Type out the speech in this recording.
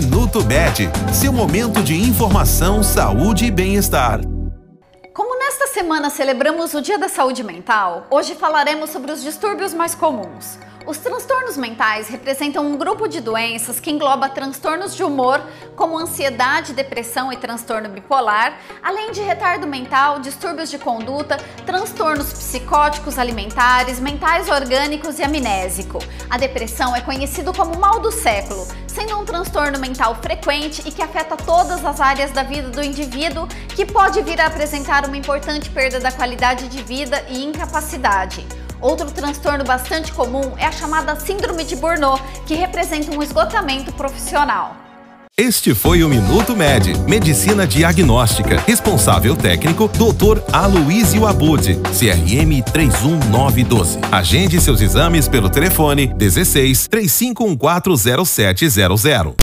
Minuto Med, seu momento de informação, saúde e bem-estar. Como nesta semana celebramos o Dia da Saúde Mental, hoje falaremos sobre os distúrbios mais comuns. Os transtornos mentais representam um grupo de doenças que engloba transtornos de humor, como ansiedade, depressão e transtorno bipolar, além de retardo mental, distúrbios de conduta, transtornos psicóticos alimentares, mentais orgânicos e amnésico. A depressão é conhecido como mal do século, sendo um transtorno mental frequente e que afeta todas as áreas da vida do indivíduo, que pode vir a apresentar uma importante perda da qualidade de vida e incapacidade. Outro transtorno bastante comum é a chamada Síndrome de Burnout, que representa um esgotamento profissional. Este foi o Minuto Med, Medicina Diagnóstica. Responsável técnico, Dr. Aloysio Abud, CRM 31912. Agende seus exames pelo telefone 16 35140700.